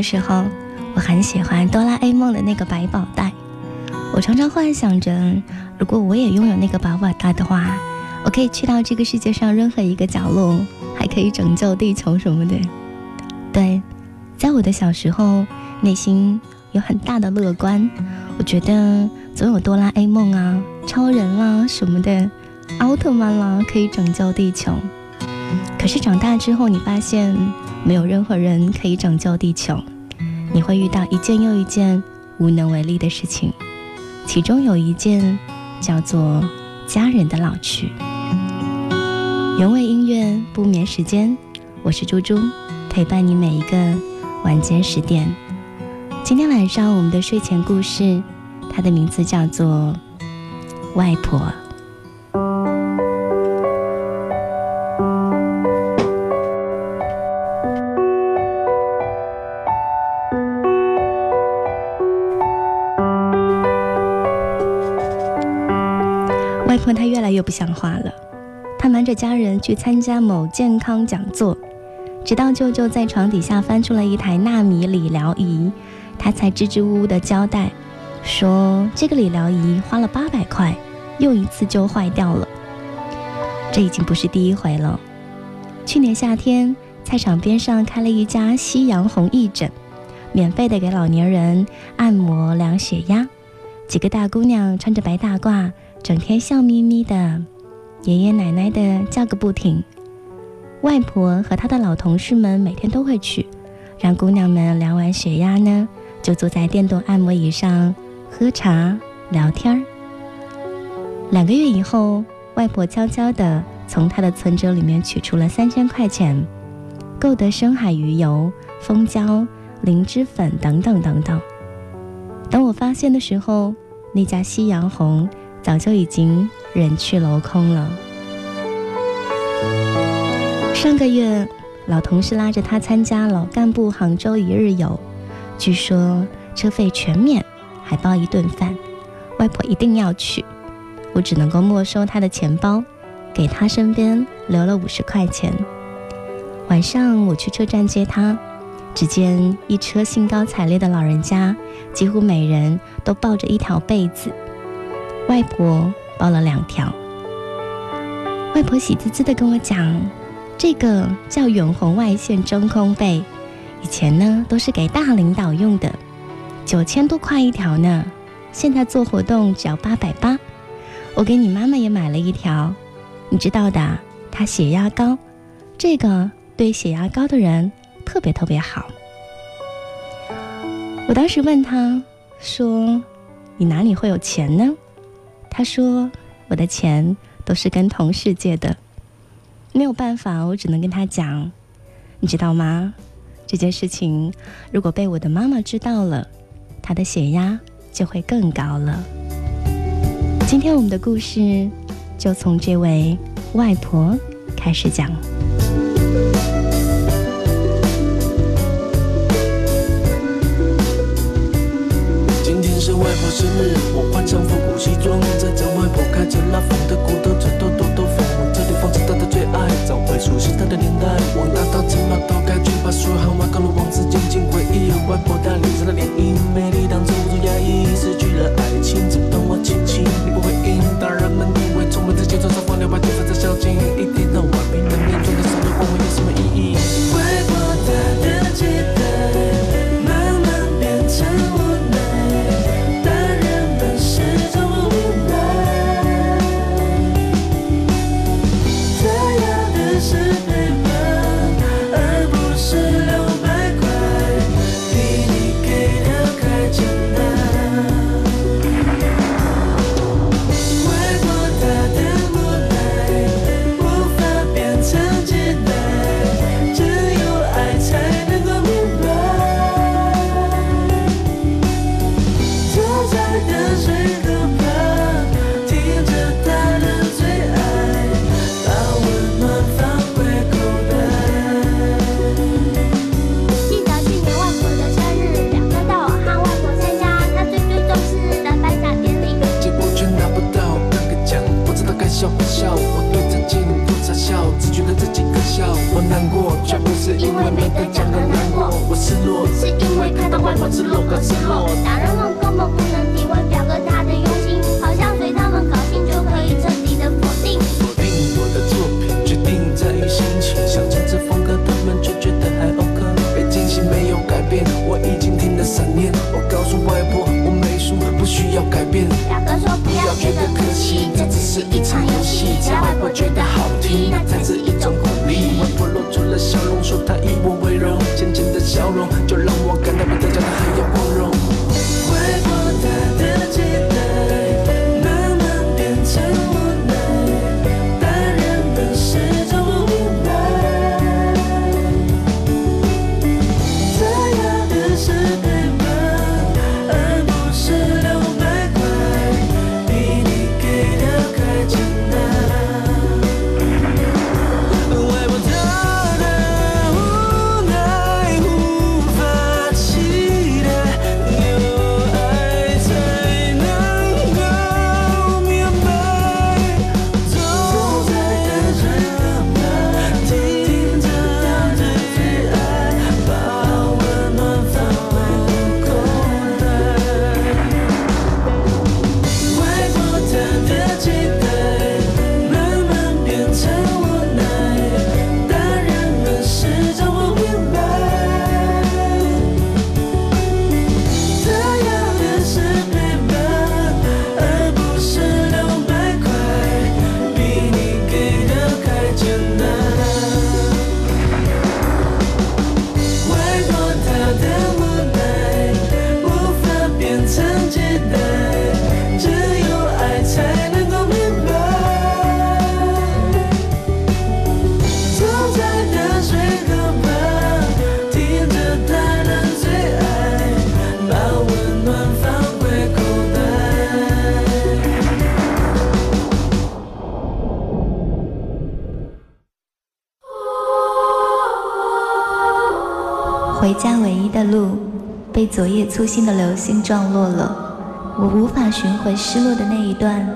的时候，我很喜欢哆啦 A 梦的那个百宝袋。我常常幻想着，如果我也拥有那个百宝袋的话，我可以去到这个世界上任何一个角落，还可以拯救地球什么的。对，在我的小时候，内心有很大的乐观，我觉得总有哆啦 A 梦啊、超人啦什么的，奥特曼啦可以拯救地球。可是长大之后，你发现没有任何人可以拯救地球，你会遇到一件又一件无能为力的事情，其中有一件叫做家人的老去。原味音乐不眠时间，我是猪猪，陪伴你每一个晚间十点。今天晚上我们的睡前故事，它的名字叫做外婆。不像话了，他瞒着家人去参加某健康讲座，直到舅舅在床底下翻出了一台纳米理疗仪，他才支支吾吾的交代，说这个理疗仪花了八百块，用一次就坏掉了。这已经不是第一回了。去年夏天，菜场边上开了一家夕阳红义诊，免费的给老年人按摩量血压，几个大姑娘穿着白大褂。整天笑眯眯的，爷爷奶奶的叫个不停。外婆和她的老同事们每天都会去，让姑娘们量完血压呢，就坐在电动按摩椅上喝茶聊天儿。两个月以后，外婆悄悄地从她的存折里面取出了三千块钱，购得深海鱼油、蜂胶、灵芝粉等等等等。等我发现的时候，那家夕阳红。早就已经人去楼空了。上个月，老同事拉着他参加老干部杭州一日游，据说车费全免，还包一顿饭。外婆一定要去，我只能够没收他的钱包，给他身边留了五十块钱。晚上我去车站接他，只见一车兴高采烈的老人家，几乎每人都抱着一条被子。外婆包了两条。外婆喜滋滋的跟我讲，这个叫远红外线真空被，以前呢都是给大领导用的，九千多块一条呢，现在做活动只要八百八。我给你妈妈也买了一条，你知道的，她血压高，这个对血压高的人特别特别好。我当时问他说：“你哪里会有钱呢？”他说：“我的钱都是跟同事借的，没有办法，我只能跟他讲，你知道吗？这件事情如果被我的妈妈知道了，她的血压就会更高了。”今天我们的故事就从这位外婆开始讲。外婆生日，我换上复古西装。在这外婆开着拉风的古董车，兜兜兜风。这里放着她的最爱，找回熟悉她的年代。我大到城码头开去，把所有航外高楼往事静静回忆。外婆她脸上的涟漪，美丽当中不住压抑。失去了爱情，只等我轻轻。回家唯一的路被昨夜粗心的流星撞落了，我无法寻回失落的那一段。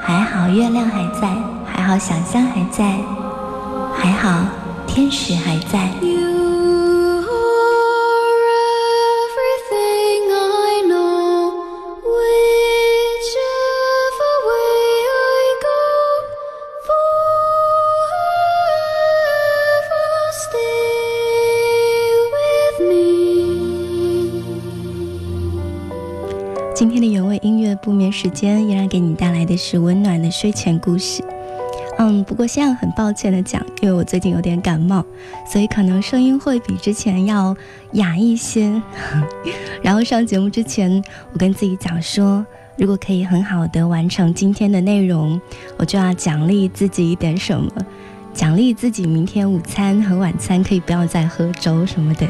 还好月亮还在，还好想象还在，还好天使还在。不眠时间依然给你带来的是温暖的睡前故事。嗯，不过现在很抱歉的讲，因为我最近有点感冒，所以可能声音会比之前要哑一些。然后上节目之前，我跟自己讲说，如果可以很好的完成今天的内容，我就要奖励自己一点什么，奖励自己明天午餐和晚餐可以不要再喝粥什么的。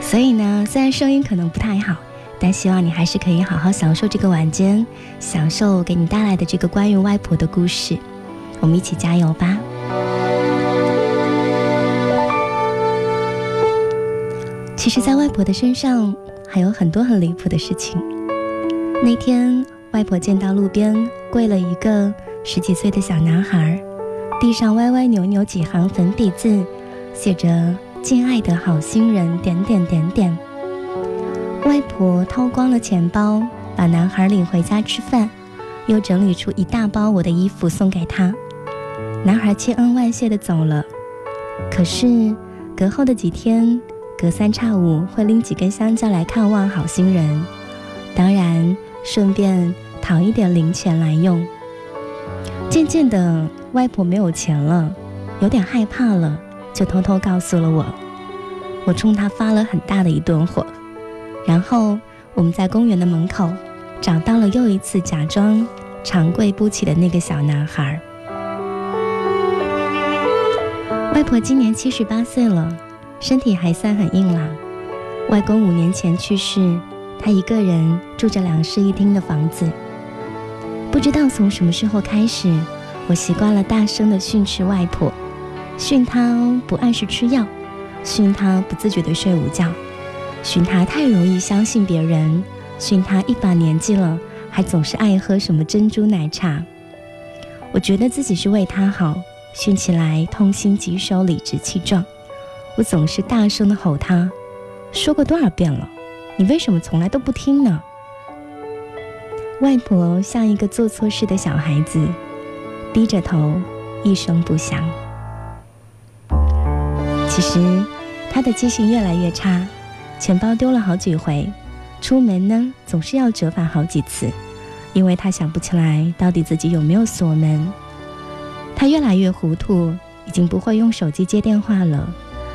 所以呢，虽然声音可能不太好。但希望你还是可以好好享受这个晚间，享受给你带来的这个关于外婆的故事。我们一起加油吧！其实，在外婆的身上还有很多很离谱的事情。那天，外婆见到路边跪了一个十几岁的小男孩，地上歪歪扭扭几行粉笔字，写着“敬爱的好心人”点点点点。外婆掏光了钱包，把男孩领回家吃饭，又整理出一大包我的衣服送给他。男孩千恩万谢的走了。可是隔后的几天，隔三差五会拎几根香蕉来看望好心人，当然顺便讨一点零钱来用。渐渐的，外婆没有钱了，有点害怕了，就偷偷告诉了我。我冲他发了很大的一顿火。然后我们在公园的门口找到了又一次假装长跪不起的那个小男孩。外婆今年七十八岁了，身体还算很硬朗。外公五年前去世，她一个人住着两室一厅的房子。不知道从什么时候开始，我习惯了大声的训斥外婆，训她不按时吃药，训她不自觉的睡午觉。训他太容易相信别人，训他一把年纪了还总是爱喝什么珍珠奶茶。我觉得自己是为他好，训起来痛心疾首、理直气壮。我总是大声的吼他，说过多少遍了，你为什么从来都不听呢？”外婆像一个做错事的小孩子，低着头，一声不响。其实，她的记性越来越差，钱包丢了好几回，出门呢总是要折返好几次，因为他想不起来到底自己有没有锁门。他越来越糊涂，已经不会用手机接电话了，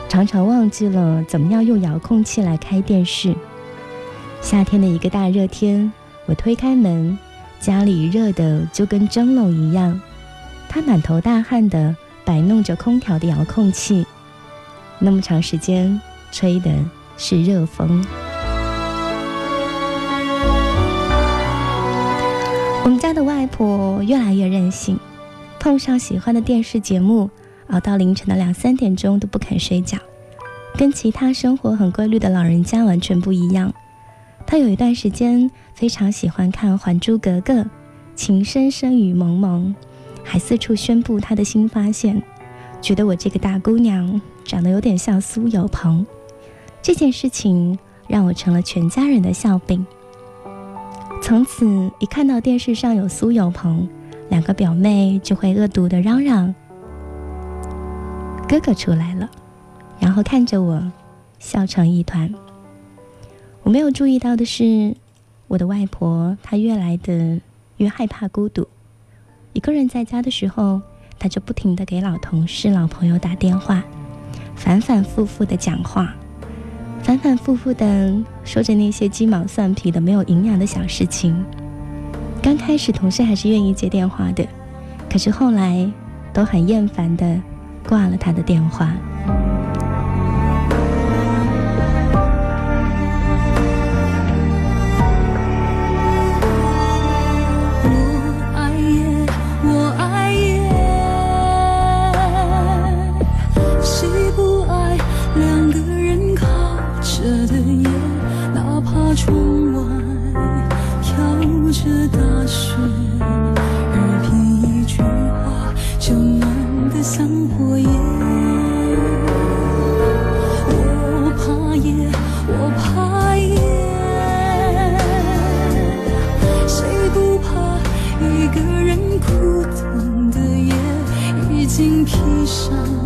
常常忘记了怎么样用遥控器来开电视。夏天的一个大热天。我推开门，家里热的就跟蒸笼一样。他满头大汗的摆弄着空调的遥控器，那么长时间吹的是热风。我们家的外婆越来越任性，碰上喜欢的电视节目，熬到凌晨的两三点钟都不肯睡觉，跟其他生活很规律的老人家完全不一样。她有一段时间非常喜欢看《还珠格格》，情深深雨蒙蒙，还四处宣布她的新发现，觉得我这个大姑娘长得有点像苏有朋。这件事情让我成了全家人的笑柄。从此，一看到电视上有苏有朋，两个表妹就会恶毒的嚷嚷：“哥哥出来了！”然后看着我，笑成一团。我没有注意到的是，我的外婆她越来的越害怕孤独。一个人在家的时候，她就不停的给老同事、老朋友打电话，反反复复的讲话，反反复复的说着那些鸡毛蒜皮的、没有营养的小事情。刚开始同事还是愿意接电话的，可是后来都很厌烦的挂了他的电话。心披上。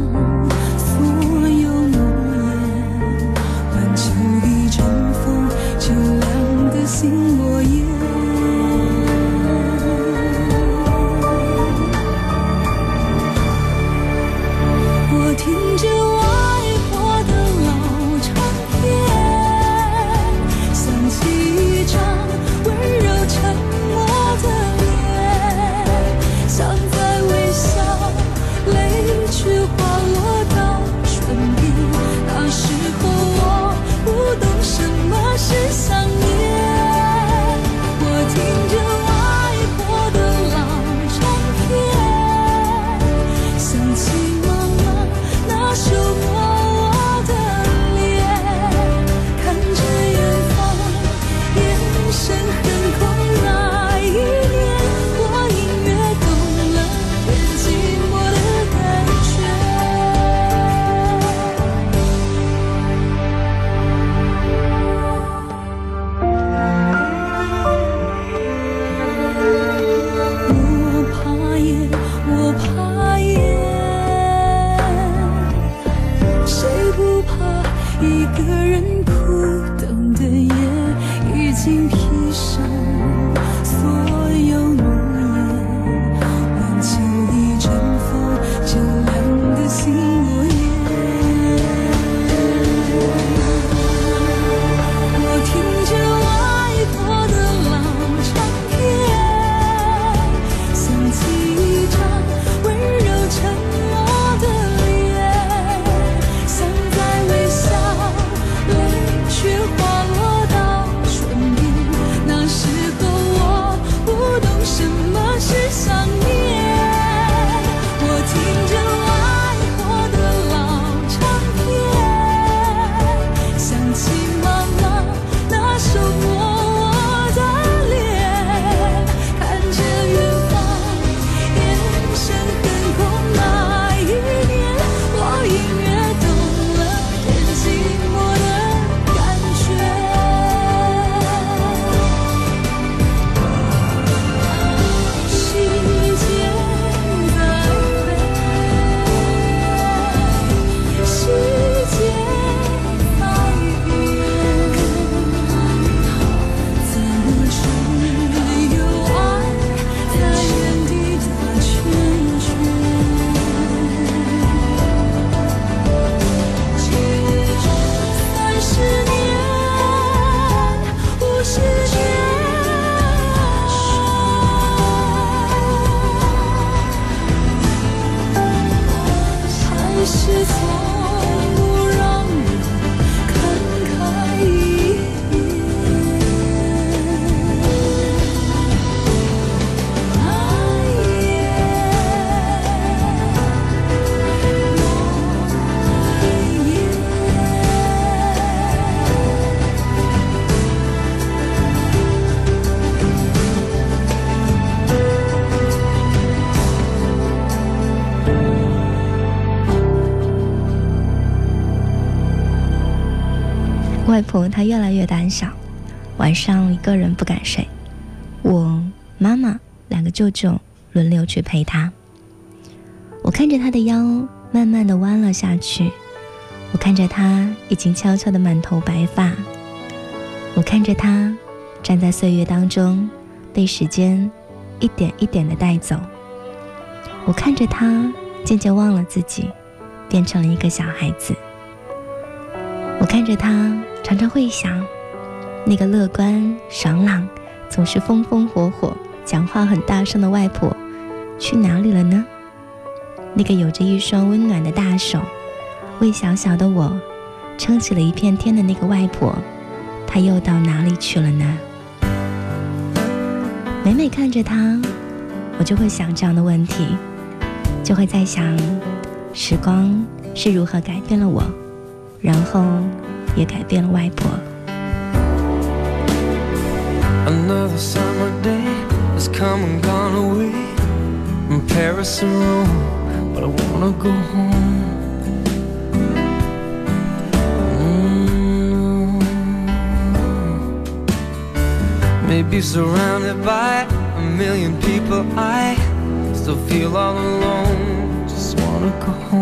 一个人苦等的夜，已经。是错。外婆她越来越胆小，晚上一个人不敢睡。我妈妈两个舅舅轮流去陪她。我看着她的腰慢慢的弯了下去，我看着她已经悄悄的满头白发，我看着她站在岁月当中，被时间一点一点的带走。我看着她渐渐忘了自己，变成了一个小孩子。我看着她。常常会想，那个乐观爽朗、总是风风火火、讲话很大声的外婆去哪里了呢？那个有着一双温暖的大手，为小小的我撑起了一片天的那个外婆，她又到哪里去了呢？每每看着她，我就会想这样的问题，就会在想，时光是如何改变了我，然后。也改变了外婆。Another summer day has come and gone away from Paris and Rome, but I wanna go home. Mm. Maybe surrounded by a million people, I still feel all alone. Just wanna go home.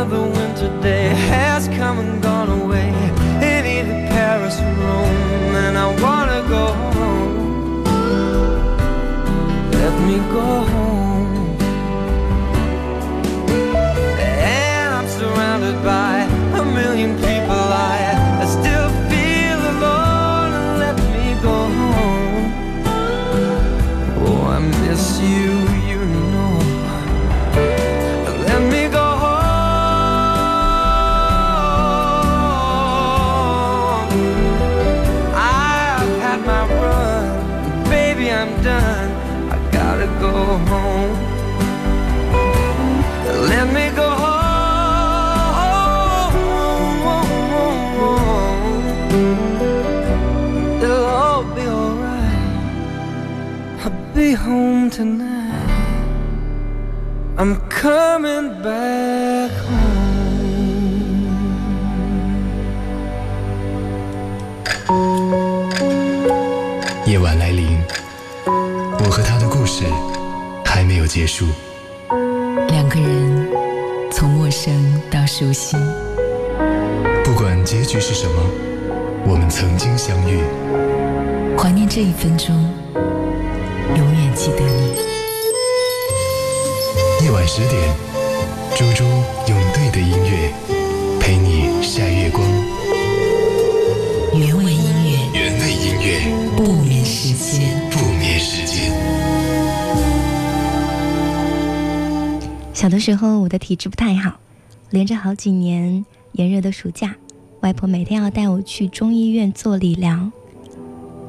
Another winter day has come and gone away in either Paris or Rome, and I wanna go home. Let me go home. home tonight。I'm coming back home。夜晚来临，我和他的故事还没有结束。两个人从陌生到熟悉，不管结局是什么，我们曾经相遇。怀念这一分钟。永远记得你。夜晚十点，猪猪用对的音乐陪你晒月光。原味音乐，原味音乐，不眠时间。不眠时间。小的时候，我的体质不太好，连着好几年炎热的暑假，外婆每天要带我去中医院做理疗。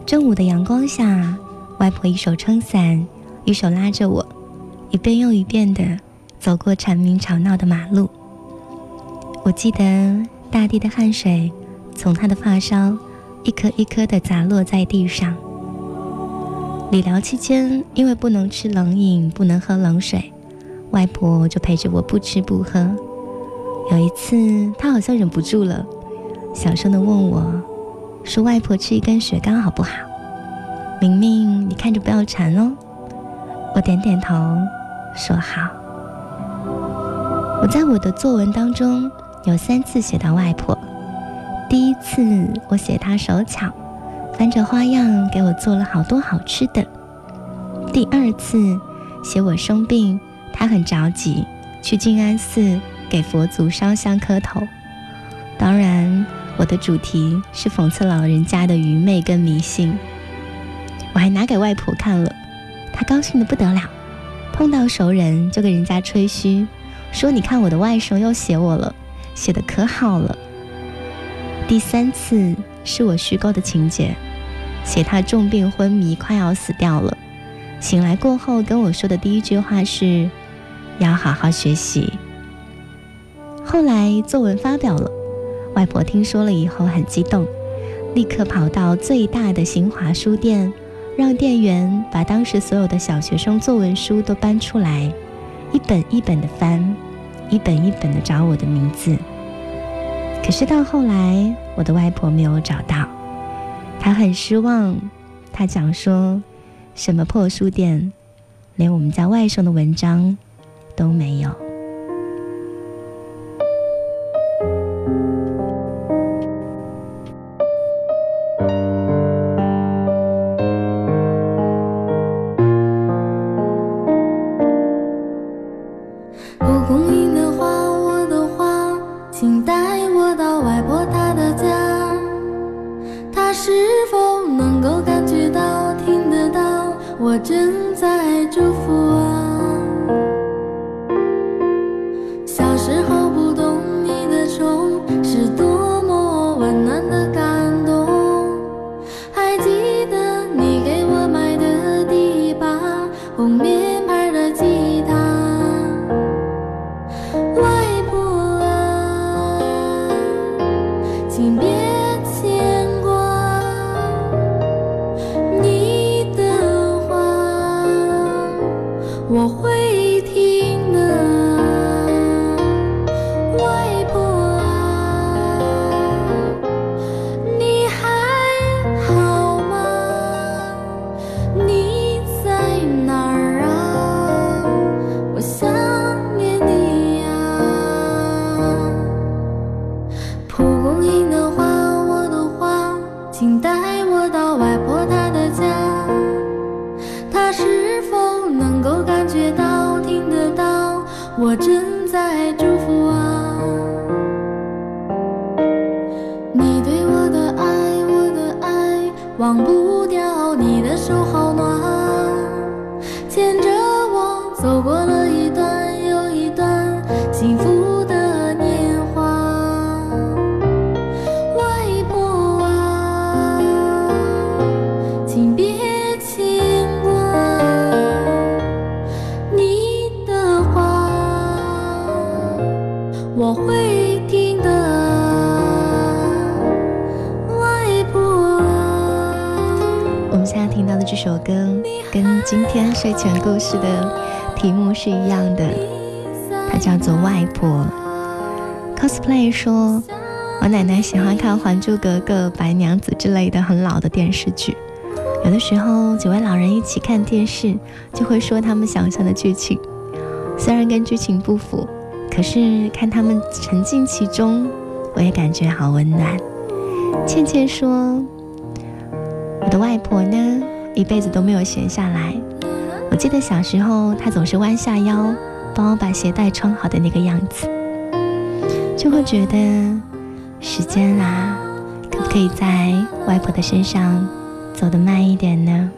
正午的阳光下，外婆一手撑伞，一手拉着我，一遍又一遍地走过蝉鸣吵闹的马路。我记得大地的汗水从她的发梢一颗一颗地砸落在地上。理疗期间，因为不能吃冷饮，不能喝冷水。外婆就陪着我不吃不喝。有一次，她好像忍不住了，小声的问我，说：“外婆吃一根雪糕好不好？”明明，你看着不要馋哦。我点点头，说好。我在我的作文当中有三次写到外婆。第一次，我写她手巧，翻着花样给我做了好多好吃的。第二次，写我生病。她很着急，去静安寺给佛祖烧香磕头。当然，我的主题是讽刺老人家的愚昧跟迷信。我还拿给外婆看了，她高兴的不得了，碰到熟人就跟人家吹嘘，说：“你看我的外甥又写我了，写的可好了。”第三次是我虚构的情节，写他重病昏迷，快要死掉了。醒来过后跟我说的第一句话是。要好好学习。后来作文发表了，外婆听说了以后很激动，立刻跑到最大的新华书店，让店员把当时所有的小学生作文书都搬出来，一本一本的翻，一本一本的找我的名字。可是到后来，我的外婆没有找到，她很失望。她讲说：“什么破书店，连我们家外甥的文章。”都没有。忘不掉你的手好暖牵着我走过了跟今天睡前故事的题目是一样的，它叫做《外婆》。cosplay 说，我奶奶喜欢看《还珠格格》《白娘子》之类的很老的电视剧，有的时候几位老人一起看电视，就会说他们想象的剧情，虽然跟剧情不符，可是看他们沉浸其中，我也感觉好温暖。倩倩说：“我的外婆呢，一辈子都没有闲下来。我记得小时候，他总是弯下腰，帮我把鞋带穿好的那个样子，就会觉得时间啊，可不可以在外婆的身上走得慢一点呢？”